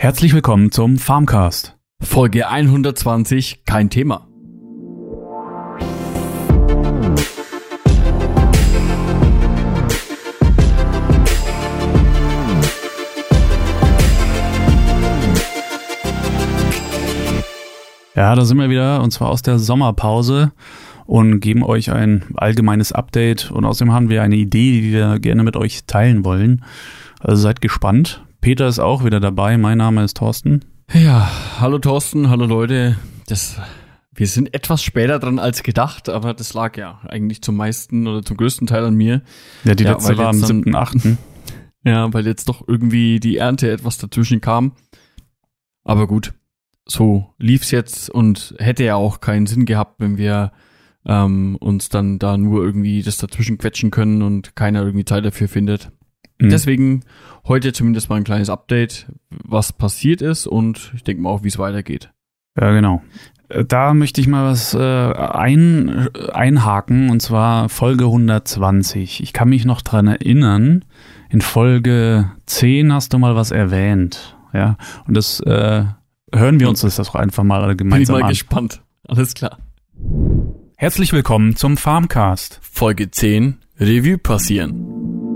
Herzlich willkommen zum Farmcast. Folge 120, kein Thema. Ja, da sind wir wieder und zwar aus der Sommerpause und geben euch ein allgemeines Update und außerdem haben wir eine Idee, die wir gerne mit euch teilen wollen. Also seid gespannt. Peter ist auch wieder dabei. Mein Name ist Thorsten. Ja, hallo Thorsten, hallo Leute. Das, wir sind etwas später dran als gedacht, aber das lag ja eigentlich zum meisten oder zum größten Teil an mir. Ja, die Ja, letzte war am jetzt dann- 7.8. Ja, weil jetzt doch irgendwie die Ernte etwas dazwischen kam. Aber gut, so lief's jetzt und hätte ja auch keinen Sinn gehabt, wenn wir ähm, uns dann da nur irgendwie das dazwischen quetschen können und keiner irgendwie Zeit dafür findet. Mhm. Deswegen heute zumindest mal ein kleines Update, was passiert ist und ich denke mal auch, wie es weitergeht. Ja, genau. Äh, Da möchte ich mal was äh, ein, einhaken, und zwar Folge 120. Ich kann mich noch dran erinnern, in Folge 10 hast du mal was erwähnt. Ja, und das äh, hören wir uns das doch einfach mal alle Bin ich gemeinsam mal an. gespannt. Alles klar. Herzlich willkommen zum Farmcast. Folge 10, Revue passieren.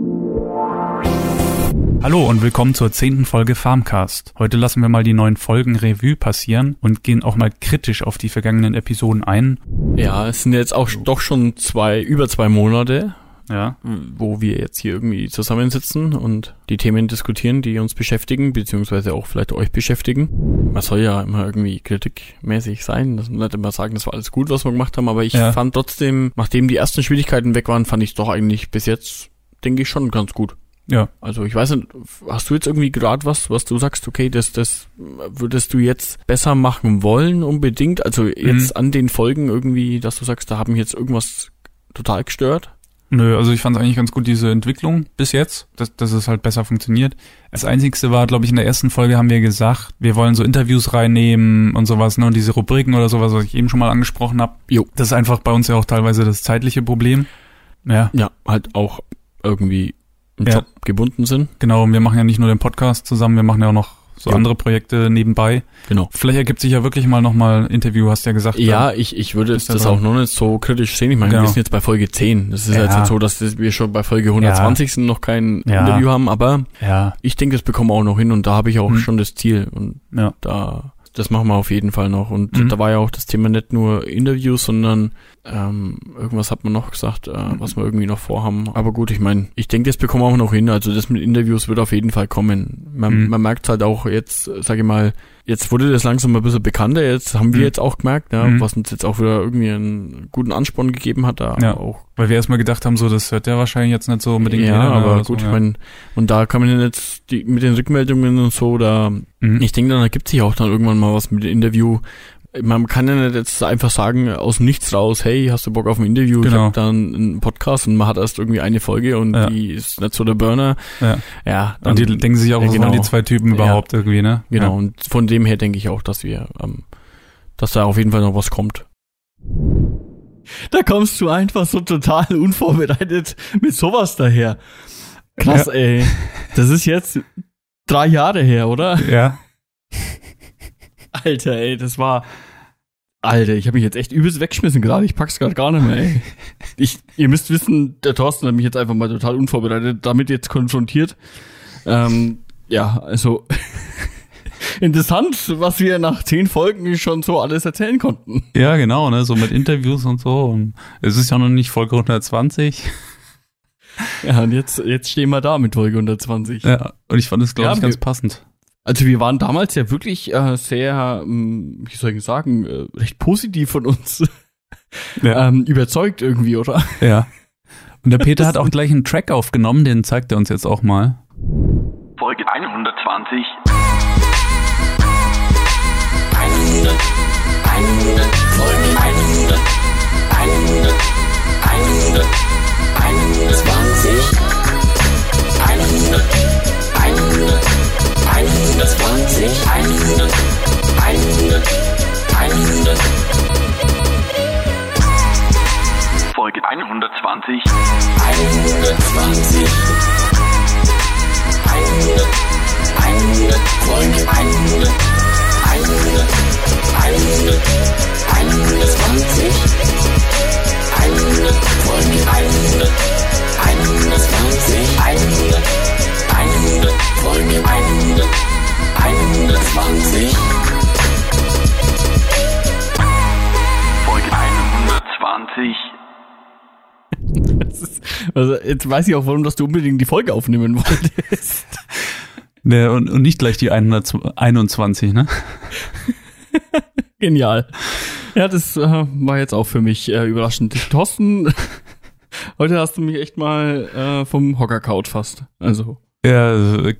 Hallo und willkommen zur zehnten Folge Farmcast. Heute lassen wir mal die neuen Folgen Revue passieren und gehen auch mal kritisch auf die vergangenen Episoden ein. Ja, es sind jetzt auch doch schon zwei, über zwei Monate, Ja, wo wir jetzt hier irgendwie zusammensitzen und die Themen diskutieren, die uns beschäftigen, beziehungsweise auch vielleicht euch beschäftigen. Man soll ja immer irgendwie kritikmäßig sein, dass man nicht immer sagen, das war alles gut, was wir gemacht haben, aber ich Ja. fand trotzdem, nachdem die ersten Schwierigkeiten weg waren, fand ich doch eigentlich bis jetzt, denke ich, schon ganz gut. Ja. Also ich weiß nicht, hast du jetzt irgendwie gerade was, was du sagst, okay, das, das würdest du jetzt besser machen wollen unbedingt? Also jetzt an den Folgen irgendwie, dass du sagst, da haben mich jetzt irgendwas total gestört? Nö, also ich fand es eigentlich ganz gut, diese Entwicklung bis jetzt, dass, dass es halt besser funktioniert. Das Einzigste war, glaube ich, in der ersten Folge haben wir gesagt, wir wollen so Interviews reinnehmen und sowas, ne, und diese Rubriken oder sowas, was ich eben schon mal angesprochen habe. Jo. Das ist einfach bei uns ja auch teilweise das zeitliche Problem. Ja, Ja, halt auch irgendwie im Ja. Job gebunden sind. genau. Und wir machen ja nicht nur den Podcast zusammen, wir machen ja auch noch so Jo. andere Projekte nebenbei. Genau. Vielleicht ergibt sich ja wirklich mal nochmal ein Interview, hast ja gesagt. Ja, ich, ich würde du das dran? auch noch nicht so kritisch sehen. Ich meine, Genau. wir sind jetzt bei Folge 10. Das ist Ja. jetzt nicht so, dass das- wir schon bei Folge 120 sind, noch kein Ja. Interview haben, aber Ja, ich denke, das bekommen wir auch noch hin und da habe ich auch Hm. schon das Ziel und ja. da das machen wir auf jeden Fall noch und Mhm. da war ja auch das Thema nicht nur Interviews, sondern ähm, irgendwas hat man noch gesagt, äh, was wir irgendwie noch vorhaben. Aber gut, ich meine, ich denke, das bekommen wir auch noch hin. Also das mit Interviews wird auf jeden Fall kommen. Man, Mhm. man merkt halt auch jetzt, sage ich mal, jetzt wurde das langsam ein bisschen bekannter. Jetzt haben wir Mhm. jetzt auch gemerkt, ja, Mhm. was uns jetzt auch wieder irgendwie einen guten Ansporn gegeben hat, da Ja. auch Weil wir erstmal gedacht haben, so, das hört ja wahrscheinlich jetzt nicht so unbedingt ja, jeder, ne, aber so, gut, ja. ich meine, und da kann man jetzt die, mit den Rückmeldungen und so, da Mhm. ich denke, dann ergibt sich auch dann irgendwann mal was mit dem Interview. Man kann ja nicht jetzt einfach sagen, aus dem Nichts raus, hey, hast du Bock auf ein Interview? Ich Genau. hab dann einen Podcast und man hat erst irgendwie eine Folge und Ja. die ist nicht so der Burner. Ja. Ja, Und die denken sich auch, ja, genau. die zwei Typen Ja. überhaupt irgendwie, ne? genau. Ja. Und von dem her denke ich auch, dass wir, ähm, dass da auf jeden Fall noch was kommt. Da kommst du einfach so total unvorbereitet mit sowas daher. Krass, ey. Das ist jetzt drei Jahre her, oder? Ja. Alter, ey, das war. Alter, ich habe mich jetzt echt übelst weggeschmissen gerade. Ich pack's gerade gar nicht mehr, ey. Ich, ihr müsst wissen, der Thorsten hat mich jetzt einfach mal total unvorbereitet damit jetzt konfrontiert. Ähm, ja, also interessant, was wir nach zehn Folgen schon so alles erzählen konnten. Ja, genau, ne? So mit Interviews und so. Und es ist ja noch nicht Folge 120. Ja, und jetzt, jetzt stehen wir da mit Folge 120. Ja. Und ich fand es, glaube ich, ganz passend. Also wir waren damals ja wirklich äh, sehr, ähm, wie soll ich sagen, äh, recht positiv von uns Ja. ähm, überzeugt irgendwie, oder? ja. Und der Peter hat auch gleich einen Track aufgenommen, den zeigt er uns jetzt auch mal. Folge 120. 100, 100, Folge 100, 100, 100, 120, 100, 100, 120, 100, 100, 100. Folge 120. 120. 100, 100, Folge 100. 100, 100, 120. 100, Folge 100. 120, 100. Wollen wir 100, 120? Folge 120. Das ist, also jetzt weiß ich auch, warum dass du unbedingt die Folge aufnehmen wolltest. Ja, und, und nicht gleich die 121, ne? Genial. Ja, das äh, war jetzt auch für mich äh, überraschend. Thorsten, heute hast du mich echt mal äh, vom Hocker kaut fast. Also. Ja, äh,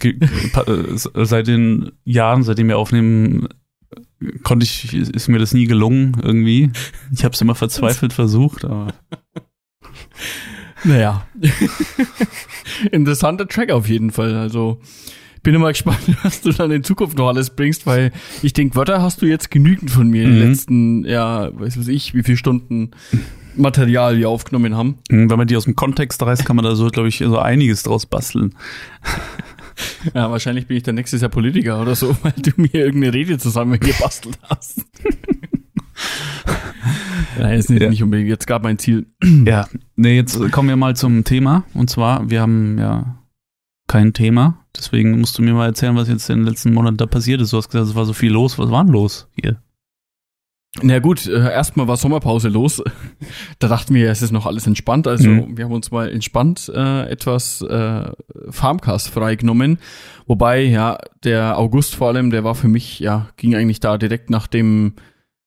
seit den Jahren, seitdem wir aufnehmen, konnte ich, ist mir das nie gelungen irgendwie. Ich habe es immer verzweifelt versucht, aber Naja. Interessanter Track auf jeden Fall. Also bin immer gespannt, was du dann in Zukunft noch alles bringst, weil ich denke, Wörter hast du jetzt genügend von mir in den Mhm. letzten, ja, weiß was ich, wie viele Stunden Material wir aufgenommen haben. wenn man die aus dem Kontext reißt, kann man da so, glaube ich, so einiges draus basteln. Ja, wahrscheinlich bin ich dann nächstes Jahr Politiker oder so, weil du mir irgendeine Rede zusammengebastelt hast. Nein, ist nicht, Ja. nicht unbedingt jetzt gerade mein Ziel. Ja, nee, jetzt kommen wir mal zum Thema. Und zwar, wir haben ja kein Thema. Deswegen musst du mir mal erzählen, was jetzt in den letzten Monaten da passiert ist. Du hast gesagt, es war so viel los. Was war denn los hier? Na gut, äh, erstmal war Sommerpause los. Da dachten wir, es ist noch alles entspannt. Also Mhm. wir haben uns mal entspannt äh, etwas äh, Farmcast freigenommen. Wobei, ja, der August vor allem, der war für mich, ja, ging eigentlich da direkt nach dem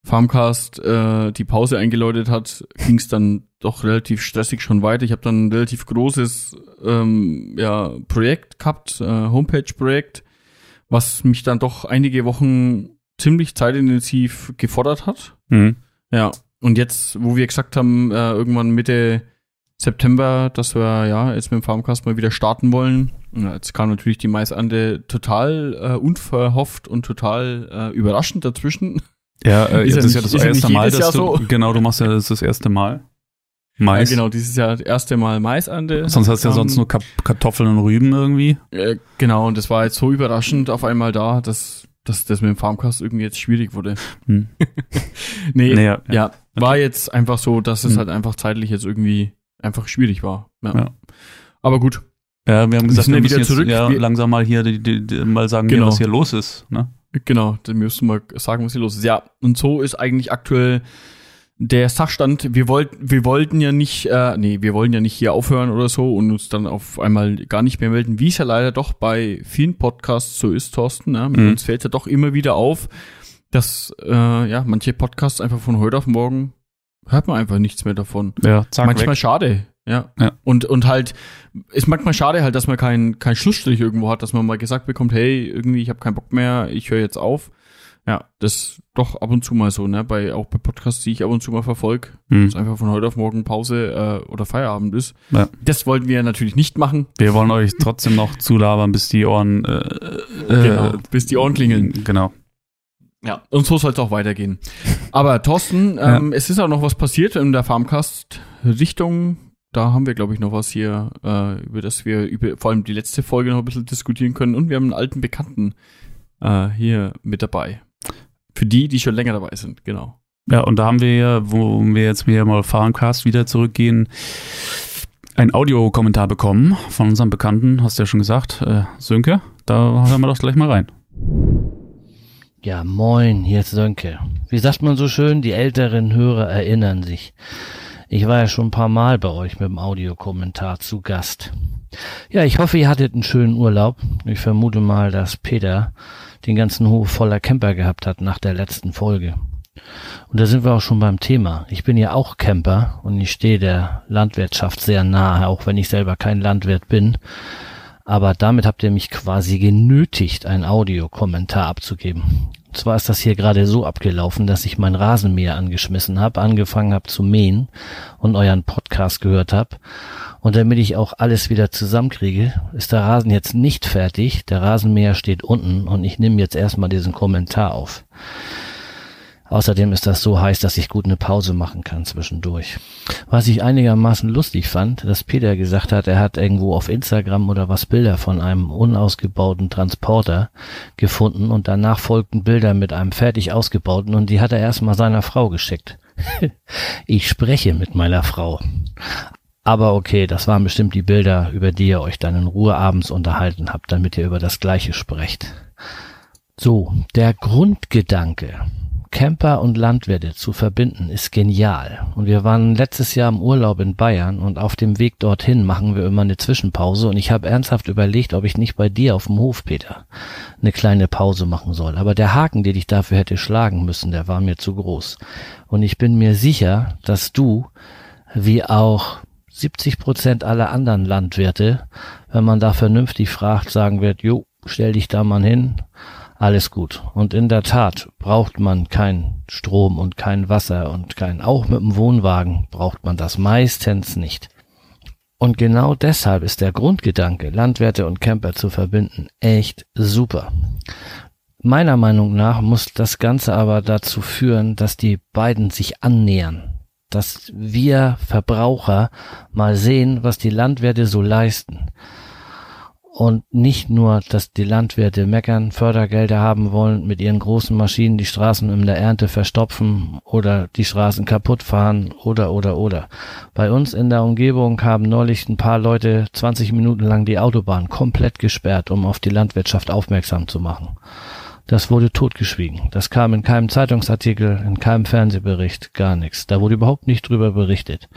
Farmcast äh, die Pause eingeläutet hat, ging es dann doch relativ stressig schon weiter. Ich habe dann ein relativ großes ähm, ja, Projekt gehabt, äh, Homepage-Projekt, was mich dann doch einige Wochen ziemlich zeitintensiv gefordert hat. Mhm. Ja, und jetzt, wo wir gesagt haben, äh, irgendwann Mitte September, dass wir ja jetzt mit dem Farmcast mal wieder starten wollen. Ja, jetzt kam natürlich die Maisande total äh, unverhofft und total äh, überraschend dazwischen. Ja, äh, Ist ja das ja nicht- das ist ja erste nicht Mal, dass du, Jahr so. genau, du machst ja das, das erste Mal. Mais. Ja, genau, dieses Jahr das erste Mal Maisande. Sonst hast du ja Ähm, sonst nur Kap Kartoffeln und Rüben irgendwie. Äh, genau, und das war jetzt so überraschend auf einmal da, dass, dass das mit dem Farmcast irgendwie jetzt schwierig wurde. Hm. Nee, Nee, ja, ja, war jetzt einfach so, dass es Hm. halt einfach zeitlich jetzt irgendwie einfach schwierig war. Ja. Ja. Aber gut. Ja, wir haben gesagt, wir ja müssen wieder jetzt zurück. ja, Wir- langsam mal hier die, die, die, mal sagen, Genau. hier, was hier los ist. Ne? Genau, dann du mal sagen, was hier los ist. Ja, und so ist eigentlich aktuell der Sachstand. Wir wollten, wir wollten ja nicht, äh, nee, wir wollen ja nicht hier aufhören oder so und uns dann auf einmal gar nicht mehr melden, wie es ja leider doch bei vielen Podcasts so ist, Thorsten. Ne? Mit Mhm. uns fällt ja doch immer wieder auf, dass äh, ja manche Podcasts einfach von heute auf morgen hört man einfach nichts mehr davon. Ja, zack, manchmal weg. schade, ja. Ja. Und, und halt, ist manchmal schade halt, dass man keinen kein Schlussstrich irgendwo hat, dass man mal gesagt bekommt, hey, irgendwie, ich habe keinen Bock mehr, ich höre jetzt auf. Ja, das doch ab und zu mal so, ne? Bei, auch bei Podcasts, die ich ab und zu mal verfolge, Hm. dass einfach von heute auf morgen Pause äh, oder Feierabend ist. Ja. Das wollten wir natürlich nicht machen. Wir wollen euch trotzdem noch zulabern, bis die Ohren äh, äh, Genau, bis die Ohren klingeln. Genau. Ja, und so soll es auch weitergehen. Aber Thorsten, Ja. ähm, es ist auch noch was passiert in der Farmcast-Richtung. Da haben wir, glaube ich, noch was hier, äh, über das wir über vor allem die letzte Folge noch ein bisschen diskutieren können. Und wir haben einen alten Bekannten äh, hier mit dabei. Für die, die schon länger dabei sind, genau. Ja, und da haben wir ja, wo wir jetzt wieder mal Fahrencast wieder zurückgehen, ein Audiokommentar bekommen von unserem Bekannten, hast du ja schon gesagt, äh, Sönke. Da hören wir doch gleich mal rein. Ja, moin, hier ist Sönke. Wie sagt man so schön, die älteren Hörer erinnern sich. Ich war ja schon ein paar Mal bei euch mit dem Audiokommentar zu Gast. Ja, ich hoffe, ihr hattet einen schönen Urlaub. Ich vermute mal, dass Peter den ganzen Hof voller Camper gehabt hat nach der letzten Folge. Und da sind wir auch schon beim Thema. Ich bin ja auch Camper und ich stehe der Landwirtschaft sehr nahe, auch wenn ich selber kein Landwirt bin. Aber damit habt ihr mich quasi genötigt, einen Audiokommentar abzugeben. Und zwar ist das hier gerade so abgelaufen, dass ich mein Rasenmäher angeschmissen habe, angefangen habe zu mähen und euren Podcast gehört habe. Und damit ich auch alles wieder zusammenkriege, ist der Rasen jetzt nicht fertig. Der Rasenmäher steht unten und ich nehme jetzt erstmal diesen Kommentar auf. Außerdem ist das so heiß, dass ich gut eine Pause machen kann zwischendurch. Was ich einigermaßen lustig fand, dass Peter gesagt hat, er hat irgendwo auf Instagram oder was Bilder von einem unausgebauten Transporter gefunden und danach folgten Bilder mit einem fertig ausgebauten und die hat er erstmal seiner Frau geschickt. ich spreche mit meiner Frau. Aber okay, das waren bestimmt die Bilder, über die ihr euch dann in Ruhe abends unterhalten habt, damit ihr über das Gleiche sprecht. So, der Grundgedanke Camper und Landwirte zu verbinden ist genial. Und wir waren letztes Jahr im Urlaub in Bayern und auf dem Weg dorthin machen wir immer eine Zwischenpause und ich habe ernsthaft überlegt, ob ich nicht bei dir auf dem Hof, Peter, eine kleine Pause machen soll. Aber der Haken, den ich dafür hätte schlagen müssen, der war mir zu groß. Und ich bin mir sicher, dass du, wie auch 70 Prozent aller anderen Landwirte, wenn man da vernünftig fragt, sagen wird, jo, stell dich da mal hin, alles gut. Und in der Tat braucht man kein Strom und kein Wasser und kein, auch mit dem Wohnwagen braucht man das meistens nicht. Und genau deshalb ist der Grundgedanke, Landwirte und Camper zu verbinden, echt super. Meiner Meinung nach muss das Ganze aber dazu führen, dass die beiden sich annähern. Dass wir Verbraucher mal sehen, was die Landwirte so leisten und nicht nur, dass die Landwirte meckern, Fördergelder haben wollen, mit ihren großen Maschinen die Straßen in der Ernte verstopfen oder die Straßen kaputt fahren oder oder oder. Bei uns in der Umgebung haben neulich ein paar Leute 20 Minuten lang die Autobahn komplett gesperrt, um auf die Landwirtschaft aufmerksam zu machen. Das wurde totgeschwiegen. Das kam in keinem Zeitungsartikel, in keinem Fernsehbericht, gar nichts. Da wurde überhaupt nicht drüber berichtet.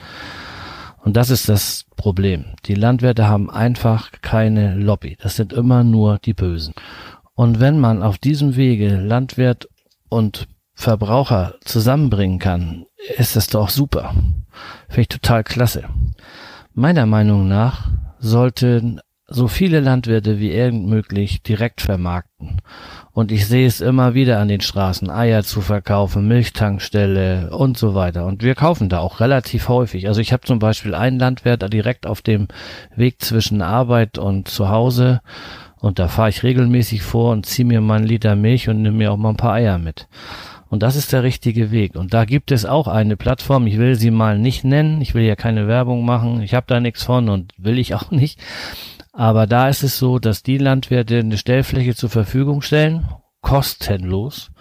Und das ist das Problem. Die Landwirte haben einfach keine Lobby. Das sind immer nur die Bösen. Und wenn man auf diesem Wege Landwirt und Verbraucher zusammenbringen kann, ist das doch super. Finde ich total klasse. Meiner Meinung nach sollten so viele Landwirte wie irgend möglich direkt vermarkten. Und ich sehe es immer wieder an den Straßen, Eier zu verkaufen, Milchtankstelle und so weiter. Und wir kaufen da auch relativ häufig. Also ich habe zum Beispiel einen Landwirt direkt auf dem Weg zwischen Arbeit und zu Hause. Und da fahre ich regelmäßig vor und ziehe mir mal einen Liter Milch und nehme mir auch mal ein paar Eier mit. Und das ist der richtige Weg. Und da gibt es auch eine Plattform, ich will sie mal nicht nennen, ich will ja keine Werbung machen, ich habe da nichts von und will ich auch nicht. Aber da ist es so, dass die Landwirte eine Stellfläche zur Verfügung stellen, kostenlos.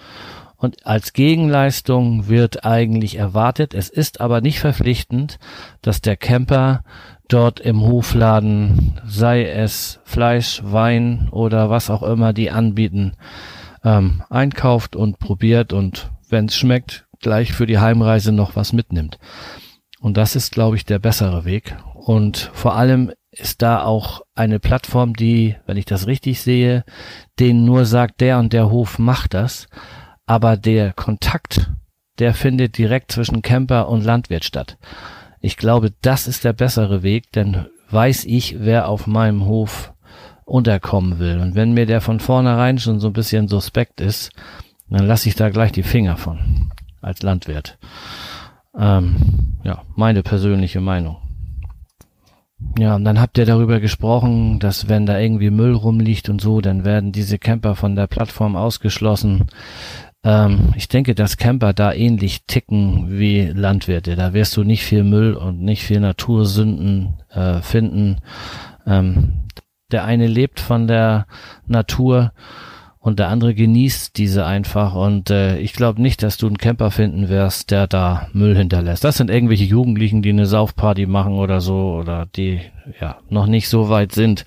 Und als Gegenleistung wird eigentlich erwartet, es ist aber nicht verpflichtend, dass der Camper dort im Hofladen, sei es Fleisch, Wein oder was auch immer die anbieten, ähm, einkauft und probiert und wenn es schmeckt, gleich für die Heimreise noch was mitnimmt. Und das ist, glaube ich, der bessere Weg. Und vor allem ist da auch eine Plattform, die, wenn ich das richtig sehe, denen nur sagt, der und der Hof macht das, aber der Kontakt, der findet direkt zwischen Camper und Landwirt statt. Ich glaube, das ist der bessere Weg, denn weiß ich, wer auf meinem Hof unterkommen will. Und wenn mir der von vornherein schon so ein bisschen suspekt ist, dann lasse ich da gleich die Finger von als Landwirt. Ähm, ja, meine persönliche Meinung. Ja, und dann habt ihr darüber gesprochen, dass wenn da irgendwie Müll rumliegt und so, dann werden diese Camper von der Plattform ausgeschlossen. Ähm, ich denke, dass Camper da ähnlich ticken wie Landwirte. Da wirst du nicht viel Müll und nicht viel Natursünden äh, finden. Ähm, der eine lebt von der Natur und der andere genießt diese einfach. Und äh, ich glaube nicht, dass du einen Camper finden wirst, der da Müll hinterlässt. Das sind irgendwelche Jugendlichen, die eine Saufparty machen oder so oder die ja noch nicht so weit sind.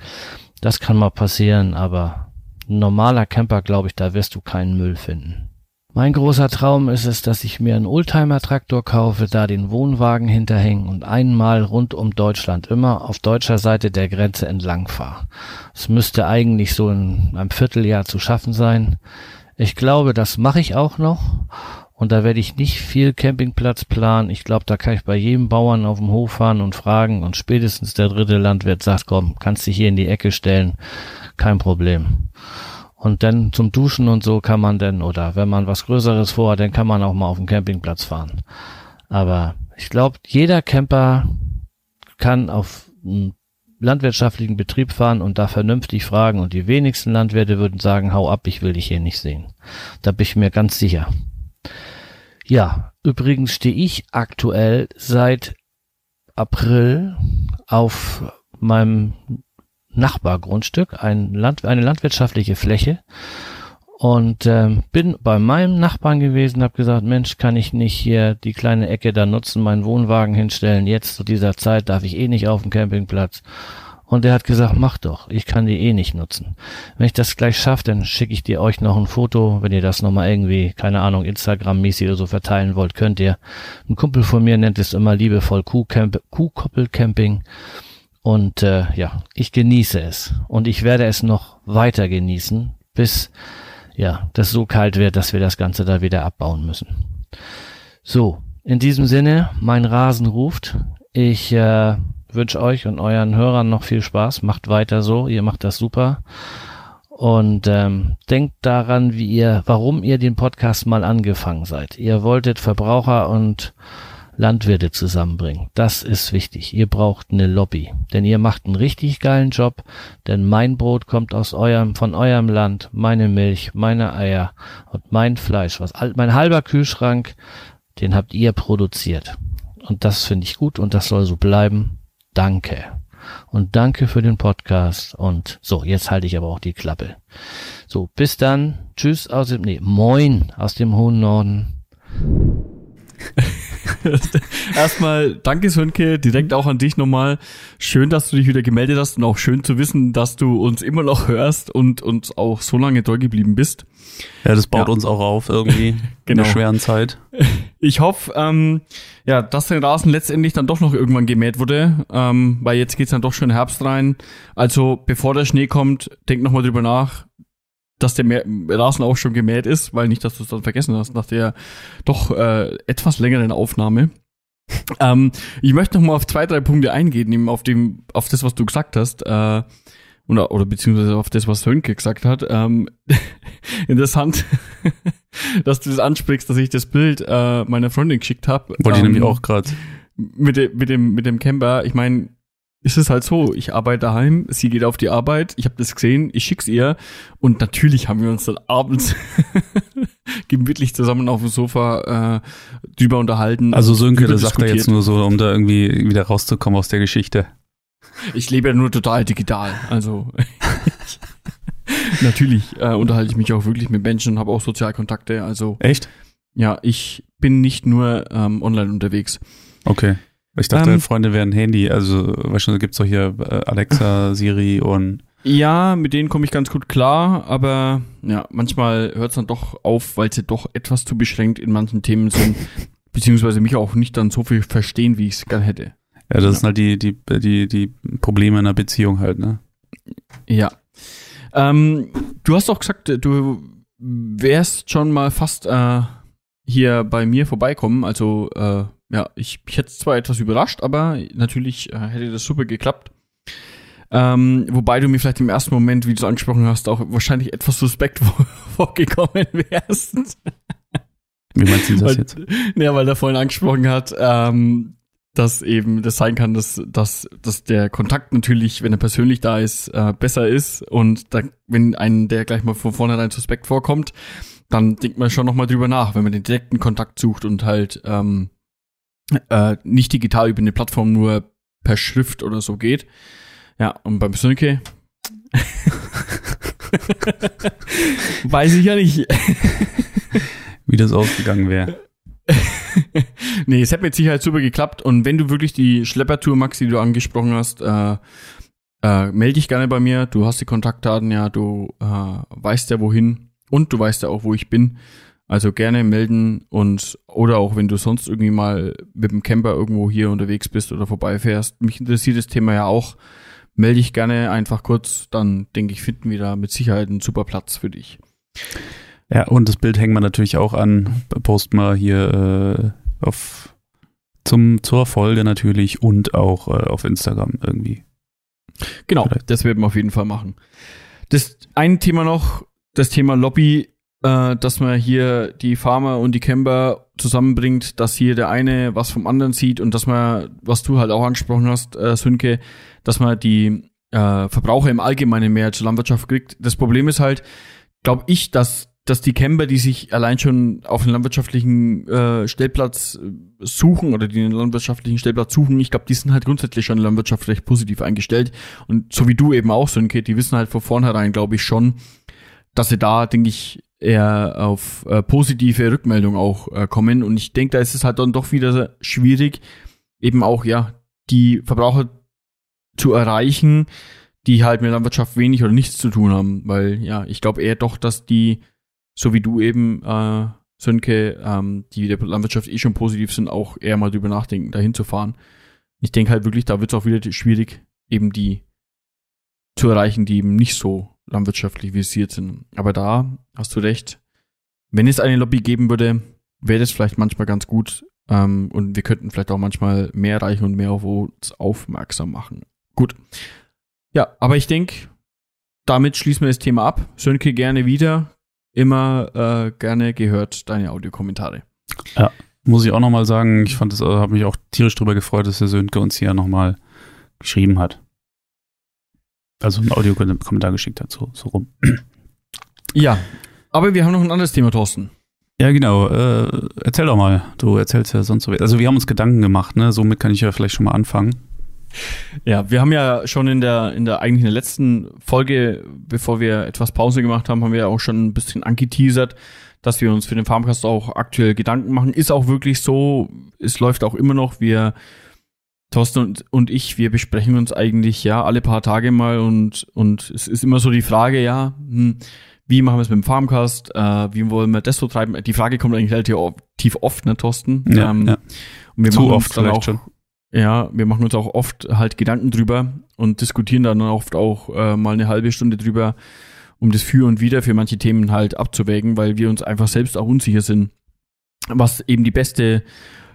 Das kann mal passieren, aber ein normaler Camper, glaube ich, da wirst du keinen Müll finden. Mein großer Traum ist es, dass ich mir einen Oldtimer-Traktor kaufe, da den Wohnwagen hinterhängen und einmal rund um Deutschland immer auf deutscher Seite der Grenze entlang fahre. Es müsste eigentlich so in einem Vierteljahr zu schaffen sein. Ich glaube, das mache ich auch noch. Und da werde ich nicht viel Campingplatz planen. Ich glaube, da kann ich bei jedem Bauern auf dem Hof fahren und fragen und spätestens der dritte Landwirt sagt, komm, kannst dich hier in die Ecke stellen. Kein Problem. Und dann zum Duschen und so kann man denn, oder wenn man was Größeres vorhat, dann kann man auch mal auf den Campingplatz fahren. Aber ich glaube, jeder Camper kann auf einen landwirtschaftlichen Betrieb fahren und da vernünftig fragen und die wenigsten Landwirte würden sagen, hau ab, ich will dich hier nicht sehen. Da bin ich mir ganz sicher. Ja, übrigens stehe ich aktuell seit April auf meinem Nachbargrundstück, ein Land, eine landwirtschaftliche Fläche und ähm, bin bei meinem Nachbarn gewesen, habe gesagt, Mensch, kann ich nicht hier die kleine Ecke da nutzen, meinen Wohnwagen hinstellen. Jetzt zu dieser Zeit darf ich eh nicht auf dem Campingplatz. Und er hat gesagt, mach doch, ich kann die eh nicht nutzen. Wenn ich das gleich schaffe, dann schicke ich dir euch noch ein Foto, wenn ihr das nochmal irgendwie, keine Ahnung, Instagram-mäßig oder so verteilen wollt, könnt ihr. Ein Kumpel von mir nennt es immer liebevoll Kuhkoppelcamping. Und äh, ja, ich genieße es. Und ich werde es noch weiter genießen, bis ja, das so kalt wird, dass wir das Ganze da wieder abbauen müssen. So, in diesem Sinne, mein Rasen ruft. Ich äh, wünsche euch und euren Hörern noch viel Spaß. Macht weiter so, ihr macht das super. Und ähm, denkt daran, wie ihr, warum ihr den Podcast mal angefangen seid. Ihr wolltet Verbraucher und Landwirte zusammenbringen. Das ist wichtig. Ihr braucht eine Lobby, denn ihr macht einen richtig geilen Job. Denn mein Brot kommt aus eurem, von eurem Land, meine Milch, meine Eier und mein Fleisch, was mein halber Kühlschrank, den habt ihr produziert. Und das finde ich gut und das soll so bleiben. Danke. Und danke für den Podcast. Und so, jetzt halte ich aber auch die Klappe. So, bis dann. Tschüss aus dem, nee, moin aus dem hohen Norden. Erstmal danke Sönke, direkt auch an dich nochmal. Schön, dass du dich wieder gemeldet hast und auch schön zu wissen, dass du uns immer noch hörst und uns auch so lange treu geblieben bist. Ja, das baut Ja. uns auch auf irgendwie in Genau. der schweren Zeit. Ich hoffe, ähm, ja, dass der Rasen letztendlich dann doch noch irgendwann gemäht wurde, ähm, weil jetzt geht's dann doch schon in Herbst rein. Also bevor der Schnee kommt, denk nochmal drüber nach, dass der Mä- Rasen auch schon gemäht ist, weil nicht, dass du es dann vergessen hast nach der doch äh, etwas längeren Aufnahme. ähm, ich möchte noch mal auf zwei, drei Punkte eingehen, eben auf dem, auf das, was du gesagt hast, äh, oder, oder beziehungsweise auf das, was Hönke gesagt hat. Ähm, interessant, dass du das ansprichst, dass ich das Bild äh, meiner Freundin geschickt habe. Wollte ich ähm, nämlich auch gerade. mit, dem mit dem mit dem Camper. Ich meine, ist es halt so, ich arbeite daheim, sie geht auf die Arbeit, ich habe das gesehen, ich schick's ihr und natürlich haben wir uns dann abends gemütlich zusammen auf dem Sofa äh, drüber unterhalten. Also Sönke, das sagt er jetzt nur so, um da irgendwie wieder rauszukommen aus der Geschichte. Ich lebe ja nur total digital. Also natürlich äh, unterhalte ich mich auch wirklich mit Menschen, habe auch Sozialkontakte. Also Echt? ja, ich bin nicht nur ähm, online unterwegs. Okay. Ich dachte, Ähm, Freunde wären Handy. Also, weißt du, da gibt's doch hier äh, Alexa, Siri und Ja, mit denen komme ich ganz gut klar, aber ja, manchmal hört es dann doch auf, weil sie doch etwas zu beschränkt in manchen Themen sind, beziehungsweise mich auch nicht dann so viel verstehen, wie ich es gern hätte. ja, das sind halt die, die, die, die Probleme in einer Beziehung halt, ne? Ja. Ähm, du hast doch gesagt, du wärst schon mal fast äh, hier bei mir vorbeikommen. Also äh, ja, ich, ich hätte zwar etwas überrascht, aber natürlich äh, hätte das super geklappt. Ähm, wobei du mir vielleicht im ersten Moment, wie du es angesprochen hast, auch wahrscheinlich etwas suspekt vor- vorgekommen wärst. Wie meinst du das weil, jetzt? Ja, weil er vorhin angesprochen hat, ähm, dass eben das sein kann, dass, dass, dass der Kontakt natürlich, wenn er persönlich da ist, äh, besser ist und da, wenn ein der gleich mal von vornherein suspekt vorkommt, dann denkt man schon nochmal drüber nach, wenn man den direkten Kontakt sucht und halt ähm, äh, nicht digital über eine Plattform nur per Schrift oder so geht. Ja, und beim Sönke weiß ich ja nicht. Wie das ausgegangen wäre. nee, es hätte mit Sicherheit super geklappt. Und wenn du wirklich die Schleppertour magst, die du angesprochen hast, äh, äh, melde dich gerne bei mir. Du hast die Kontaktdaten ja, du äh, weißt ja wohin und du weißt ja auch, wo ich bin. Also gerne melden und oder auch wenn du sonst irgendwie mal mit dem Camper irgendwo hier unterwegs bist oder vorbeifährst. Mich interessiert das Thema ja auch. Melde dich gerne einfach kurz, dann denke ich, finden wir da mit Sicherheit einen super Platz für dich. Ja, und das Bild hängen wir natürlich auch an. Posten wir hier äh, auf zum, zur Folge natürlich und auch äh, auf Instagram irgendwie. Genau, Vielleicht. das werden wir auf jeden Fall machen. Das ein Thema noch, das Thema Lobby, äh, dass man hier die Farmer und die Camper zusammenbringt, dass hier der eine was vom anderen sieht und dass man, was du halt auch angesprochen hast, äh, Sönke, dass man die äh, Verbraucher im Allgemeinen mehr zur Landwirtschaft kriegt. Das Problem ist halt, glaube ich, dass dass die Camper, die sich allein schon auf einen landwirtschaftlichen äh, Stellplatz äh, suchen oder die einen landwirtschaftlichen Stellplatz suchen, ich glaube, die sind halt grundsätzlich schon landwirtschaftlich positiv eingestellt. Und so wie du eben auch, Sönke, die wissen halt von vornherein, glaube ich, schon, dass sie da, denke ich, eher auf äh, positive Rückmeldung auch äh, kommen. Und ich denke, da ist es halt dann doch wieder schwierig, eben auch, ja, die Verbraucher zu erreichen, die halt mit Landwirtschaft wenig oder nichts zu tun haben. Weil ja, ich glaube eher doch, dass die, so wie du eben, äh, Sönke, ähm, die der Landwirtschaft eh schon positiv sind, auch eher mal drüber nachdenken, dahin zu fahren. Ich denke halt wirklich, da wird es auch wieder schwierig, eben die zu erreichen, die eben nicht so landwirtschaftlich visiert sind. Aber da hast du recht. Wenn es eine Lobby geben würde, wäre das vielleicht manchmal ganz gut. Ähm, und wir könnten vielleicht auch manchmal mehr erreichen und mehr auf uns aufmerksam machen. Gut. Ja, aber ich denke, damit schließen wir das Thema ab. Sönke gerne wieder. Immer äh, gerne gehört deine Audiokommentare. Muss ich auch nochmal sagen, ich fand es, äh, habe mich auch tierisch drüber gefreut, dass der Sönke uns hier nochmal geschrieben hat. Also einen Audiokommentar geschickt hat, so, so rum. Ja, aber wir haben noch ein anderes Thema, Thorsten. Ja, genau. Äh, erzähl doch mal. Du erzählst ja sonst so. Also wir haben uns Gedanken gemacht, ne? Somit kann ich ja vielleicht schon mal anfangen. Ja, wir haben ja schon in der, in der eigentlich in der letzten Folge, bevor wir etwas Pause gemacht haben, haben wir ja auch schon ein bisschen angeteasert, dass wir uns für den Farmcast auch aktuell Gedanken machen. Ist auch wirklich so, es läuft auch immer noch. Wir, Thorsten und, und ich, wir besprechen uns eigentlich ja alle paar Tage mal und, und es ist immer so die Frage, ja, hm, wie machen wir es mit dem Farmcast, äh, wie wollen wir das so treiben? Die Frage kommt eigentlich relativ oft, ne, Thorsten? Ja, Ähm, ja. Und wir Zu machen oft vielleicht auch, schon. ja, wir machen uns auch oft halt Gedanken drüber und diskutieren dann oft auch äh, mal eine halbe Stunde drüber, um das Für und Wider für manche Themen halt abzuwägen, weil wir uns einfach selbst auch unsicher sind, was eben die beste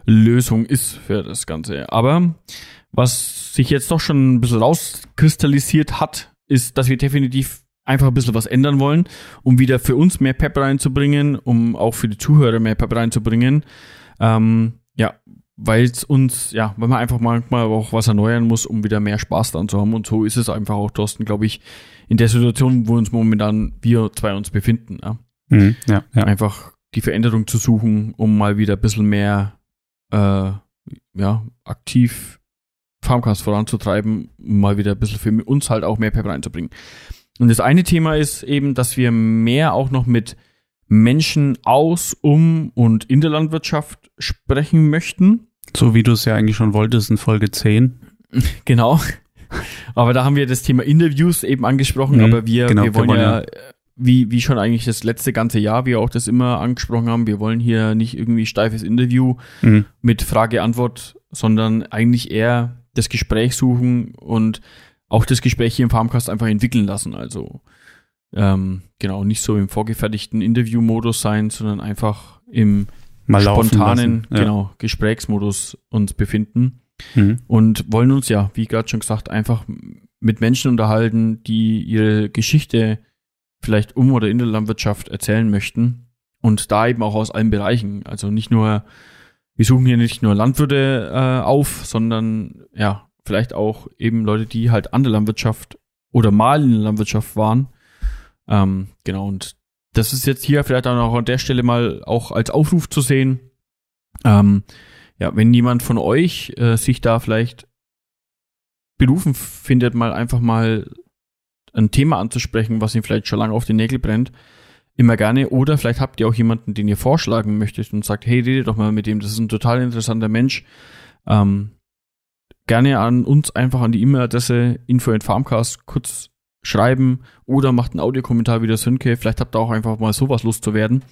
Lösung ist für das Ganze. Aber was sich jetzt doch schon ein bisschen rauskristallisiert hat, ist, dass wir definitiv einfach ein bisschen was ändern wollen, um wieder für uns mehr Pep reinzubringen, um auch für die Zuhörer mehr Pep reinzubringen. Ähm, ja, weil es uns, ja, weil man einfach manchmal auch was erneuern muss, um wieder mehr Spaß dran zu haben. Und so ist es einfach auch, Thorsten, glaube ich, in der Situation, wo uns momentan wir zwei uns befinden. Ja? Mhm. Ja, ja. Einfach die Veränderung zu suchen, um mal wieder ein bisschen mehr äh, ja, aktiv Farmcast voranzutreiben, um mal wieder ein bisschen für uns halt auch mehr Pep reinzubringen. Und das eine Thema ist eben, dass wir mehr auch noch mit Menschen aus, um und in der Landwirtschaft sprechen möchten. So wie du es ja eigentlich schon wolltest in Folge 10. Genau. Aber da haben wir das Thema Interviews eben angesprochen, Mhm, aber wir, genau, wir wir wollen wollen ja, wie, wie schon eigentlich das letzte ganze Jahr, wir auch das immer angesprochen haben, wir wollen hier nicht irgendwie steifes Interview Mhm. mit Frage-Antwort, sondern eigentlich eher das Gespräch suchen und auch das Gespräch hier im Farmcast einfach entwickeln lassen. Also ähm, genau, nicht so im vorgefertigten Interview-Modus sein, sondern einfach im Mal spontanen. Ja. genau, Gesprächsmodus uns befinden Mhm. und wollen uns ja, wie gerade schon gesagt, einfach mit Menschen unterhalten, die ihre Geschichte vielleicht um oder in der Landwirtschaft erzählen möchten und da eben auch aus allen Bereichen. Also nicht nur, wir suchen hier nicht nur Landwirte äh, auf, sondern ja, vielleicht auch eben Leute, die halt an der Landwirtschaft oder mal in der Landwirtschaft waren. Ähm, genau, und das ist jetzt hier vielleicht auch an der Stelle mal auch als Aufruf zu sehen. Ähm, ja, wenn jemand von euch äh, sich da vielleicht berufen findet, mal einfach mal ein Thema anzusprechen, was ihm vielleicht schon lange auf den Nägel brennt, immer gerne. Oder vielleicht habt ihr auch jemanden, den ihr vorschlagen möchtet und sagt, hey, redet doch mal mit dem, das ist ein total interessanter Mensch. Ähm, gerne an uns einfach an die E-Mail-Adresse info@farmcast kurz schreiben oder macht einen Audiokommentar wie der Sönke. Vielleicht habt ihr auch einfach mal sowas Lust zu werden.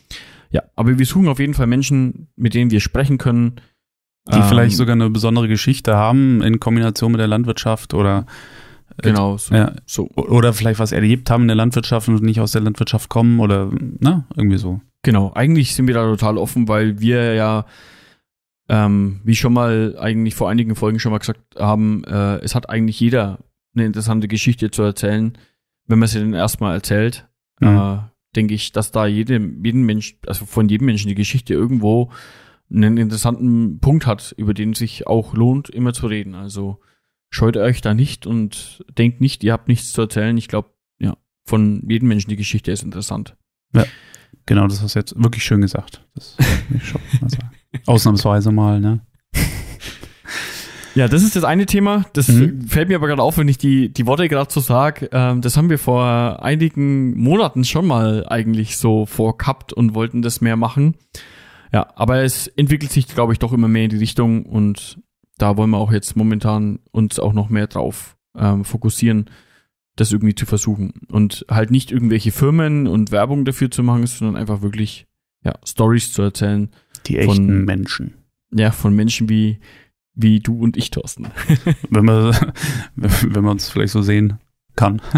Ja, aber wir suchen auf jeden Fall Menschen, mit denen wir sprechen können. Die Ähm, vielleicht sogar eine besondere Geschichte haben in Kombination mit der Landwirtschaft oder genau so. ja, so. oder vielleicht was erlebt haben in der Landwirtschaft und nicht aus der Landwirtschaft kommen oder ne, irgendwie so. Genau, eigentlich sind wir da total offen, weil wir ja, ähm, wie schon mal eigentlich vor einigen Folgen schon mal gesagt haben, äh, es hat eigentlich jeder eine interessante Geschichte zu erzählen, wenn man sie dann erstmal erzählt. Mhm. Äh, denke ich, dass da jedem, jeden Mensch, also von jedem Menschen die Geschichte irgendwo einen interessanten Punkt hat, über den es sich auch lohnt, immer zu reden. Also scheut euch da nicht und denkt nicht, ihr habt nichts zu erzählen. Ich glaube, ja, von jedem Menschen die Geschichte ist interessant. Genau, das hast du jetzt wirklich schön gesagt. Das ich schon mal sagen. Ausnahmsweise mal, ne? Ja, das ist das eine Thema. Das Mhm. fällt mir aber gerade auf, wenn ich die, die Worte gerade so sage. Ähm, das haben wir vor einigen Monaten schon mal eigentlich so vorgehabt und wollten das mehr machen. Ja, aber es entwickelt sich, glaube ich, doch immer mehr in die Richtung und da wollen wir auch jetzt momentan uns auch noch mehr drauf ähm, fokussieren, das irgendwie zu versuchen. Und halt nicht irgendwelche Firmen und Werbung dafür zu machen, sondern einfach wirklich ja, Stories zu erzählen. Die Von- echten Menschen. Ja, von Menschen wie, wie du und ich, Thorsten. Wenn man, wenn man uns vielleicht so sehen kann.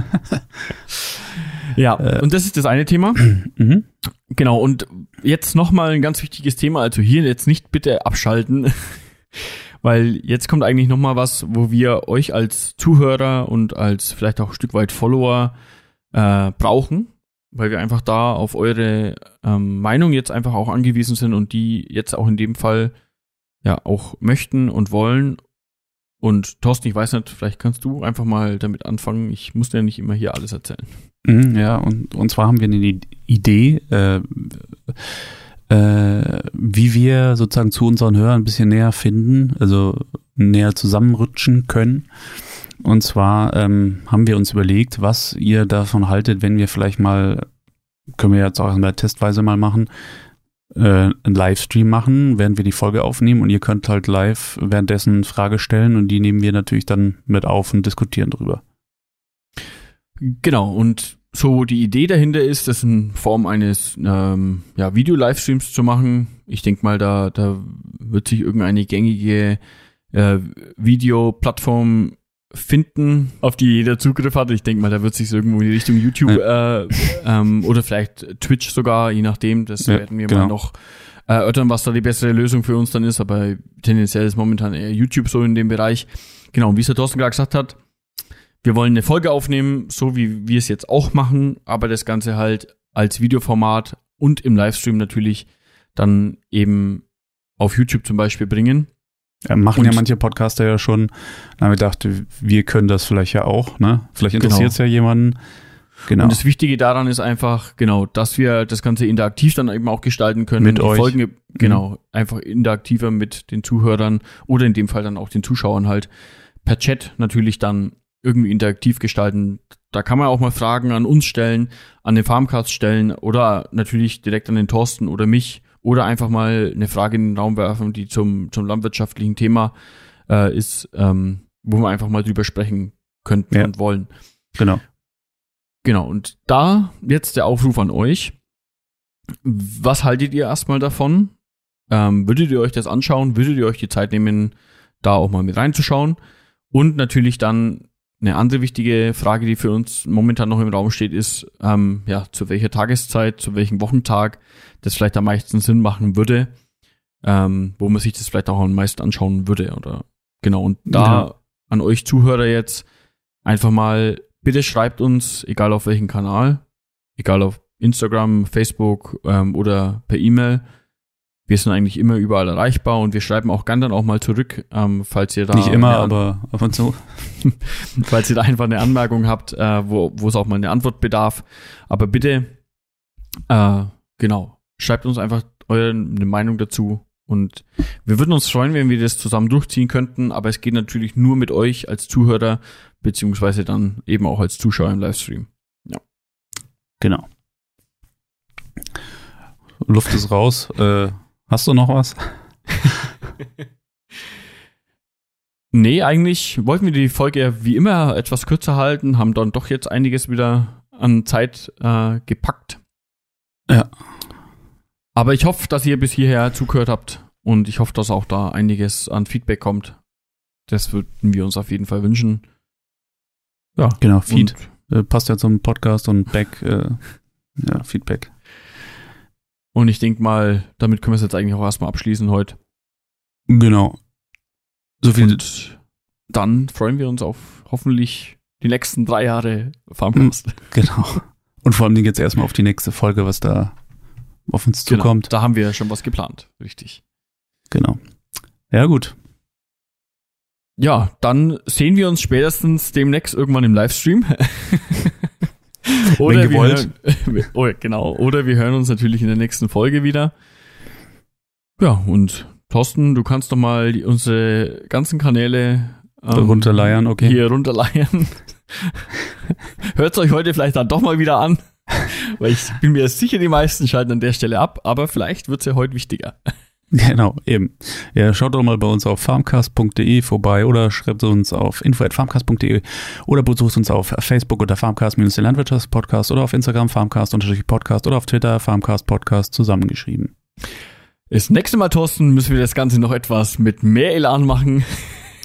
Ja, Äh, und das ist das eine Thema. Mhm. Genau, und jetzt nochmal ein ganz wichtiges Thema. Also hier jetzt nicht bitte abschalten, weil jetzt kommt eigentlich nochmal was, wo wir euch als Zuhörer und als vielleicht auch ein Stück weit Follower äh, brauchen, weil wir einfach da auf eure ähm, Meinung jetzt einfach auch angewiesen sind und die jetzt auch in dem Fall ja auch möchten und wollen. Und Thorsten, ich weiß nicht, vielleicht kannst du einfach mal damit anfangen. Ich muss dir nicht immer hier alles erzählen. Mhm, Ja, und, und zwar haben wir eine Idee, äh, äh, wie wir sozusagen zu unseren Hörern ein bisschen näher finden, also näher zusammenrutschen können. Und zwar ähm, haben wir uns überlegt, was ihr davon haltet, wenn wir vielleicht mal, können wir jetzt auch in der Testweise mal machen, äh, einen Livestream machen, während wir die Folge aufnehmen und ihr könnt halt live währenddessen Frage stellen und die nehmen wir natürlich dann mit auf und diskutieren drüber. Genau, und so die Idee dahinter ist, das in Form eines ähm, ja, Video-Livestreams zu machen. Ich denke mal, da, da wird sich irgendeine gängige äh, Videoplattform finden, auf die jeder Zugriff hat. Ich denke mal, da wird sich irgendwo in die Richtung YouTube äh, ähm, oder vielleicht Twitch sogar, je nachdem. Das Ja, werden wir genau. mal noch erörtern, was da die bessere Lösung für uns dann ist. Aber tendenziell ist momentan eher YouTube so in dem Bereich. Genau, und wie es der Thorsten gerade gesagt hat, wir wollen eine Folge aufnehmen, so wie wir es jetzt auch machen, aber das Ganze halt als Videoformat und im Livestream natürlich dann eben auf YouTube zum Beispiel bringen. Ja, machen Und- ja manche Podcaster ja schon. Da haben wir gedacht, wir können das vielleicht ja auch, ne? Vielleicht interessiert es ja jemanden. Genau. Und das Wichtige daran ist einfach, genau, dass wir das Ganze interaktiv dann eben auch gestalten können. Mit die euch. Mhm. Folgen, genau, einfach interaktiver mit den Zuhörern oder in dem Fall dann auch den Zuschauern halt per Chat natürlich dann irgendwie interaktiv gestalten. Da kann man auch mal Fragen an uns stellen, an den Farmcast stellen oder natürlich direkt an den Thorsten oder mich oder einfach mal eine Frage in den Raum werfen, die zum, zum landwirtschaftlichen Thema äh, ist, ähm, wo wir einfach mal drüber sprechen könnten Ja. und wollen. genau. Genau, und da jetzt der Aufruf an euch. Was haltet ihr erstmal davon? Ähm, würdet ihr euch das anschauen? Würdet ihr euch die Zeit nehmen, da auch mal mit reinzuschauen? Und natürlich dann eine andere wichtige Frage, die für uns momentan noch im Raum steht, ist, ähm, ja, zu welcher Tageszeit, zu welchem Wochentag das vielleicht am meisten Sinn machen würde, ähm, wo man sich das vielleicht auch am meisten anschauen würde. Oder genau, und da Ja. an euch Zuhörer jetzt einfach mal, bitte schreibt uns, egal auf welchem Kanal, egal auf Instagram, Facebook ähm, oder per E-Mail. Wir sind eigentlich immer überall erreichbar und wir schreiben auch gern dann auch mal zurück, ähm, falls ihr da Nicht immer, aber ab und zu. falls ihr da einfach eine Anmerkung habt, äh, wo, wo es auch mal eine Antwort bedarf. Aber bitte, äh, genau, schreibt uns einfach eure eine Meinung dazu. Und wir würden uns freuen, wenn wir das zusammen durchziehen könnten, aber es geht natürlich nur mit euch als Zuhörer, beziehungsweise dann eben auch als Zuschauer im Livestream. Genau. Luft ist raus. Äh, hast du noch was? Nee, eigentlich wollten wir die Folge ja wie immer etwas kürzer halten, haben dann doch jetzt einiges wieder an Zeit äh, gepackt. Ja. Aber ich hoffe, dass ihr bis hierher zugehört habt und ich hoffe, dass auch da einiges an Feedback kommt. Das würden wir uns auf jeden Fall wünschen. Ja, Genau, Feed. Und, Äh, passt ja zum Podcast und Back. Äh, ja, Feedback. Und ich denke mal, damit können wir es jetzt eigentlich auch erstmal abschließen heute. Genau. So viel. Und dann freuen wir uns auf hoffentlich die nächsten drei Jahre Farmcast. Genau. Und vor allem jetzt erstmal auf die nächste Folge, was da auf uns Genau, zukommt. da haben wir schon was geplant. Richtig. Genau. Ja, gut. Ja, dann sehen wir uns spätestens demnächst irgendwann im Livestream. Gewollt. Wir hören, oh, genau. Oder wir hören uns natürlich in der nächsten Folge wieder. Ja, und Thorsten, du kannst doch mal unsere ganzen Kanäle ähm, Runterleiern, okay. hier runterleiern. Hört euch heute vielleicht dann doch mal wieder an. Weil ich bin mir sicher, die meisten schalten an der Stelle ab, aber vielleicht wird's ja heute wichtiger. Genau, eben. Ja, schaut doch mal bei uns auf farmcast.de vorbei oder schreibt uns auf info.farmcast.de oder besucht uns auf Facebook unter farmcast-der Landwirtschaftspodcast oder auf Instagram farmcast-podcast oder auf Twitter farmcast-podcast zusammengeschrieben. Das nächste Mal, Thorsten, müssen wir das Ganze noch etwas mit mehr Elan machen.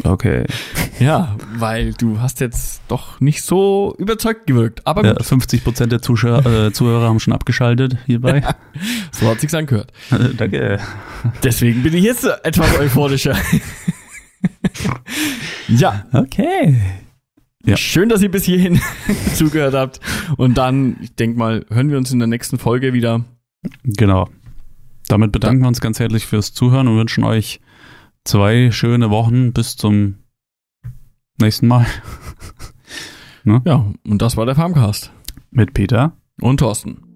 Okay. Ja, weil du hast jetzt doch nicht so überzeugt gewirkt. Aber Ja, gut, 50 Prozent der Zuschauer, äh, Zuhörer haben schon abgeschaltet hierbei. so hat sich's angehört. Äh, Danke. Deswegen bin ich jetzt etwas euphorischer. ja, Okay. Ja. schön, dass ihr bis hierhin zugehört habt. Und dann, ich denke mal, hören wir uns in der nächsten Folge wieder. Genau. Damit bedanken wir uns ganz herzlich fürs Zuhören und wünschen euch zwei schöne Wochen bis zum nächsten Mal Ja, und das war der Farmcast. mit Peter. Und Thorsten.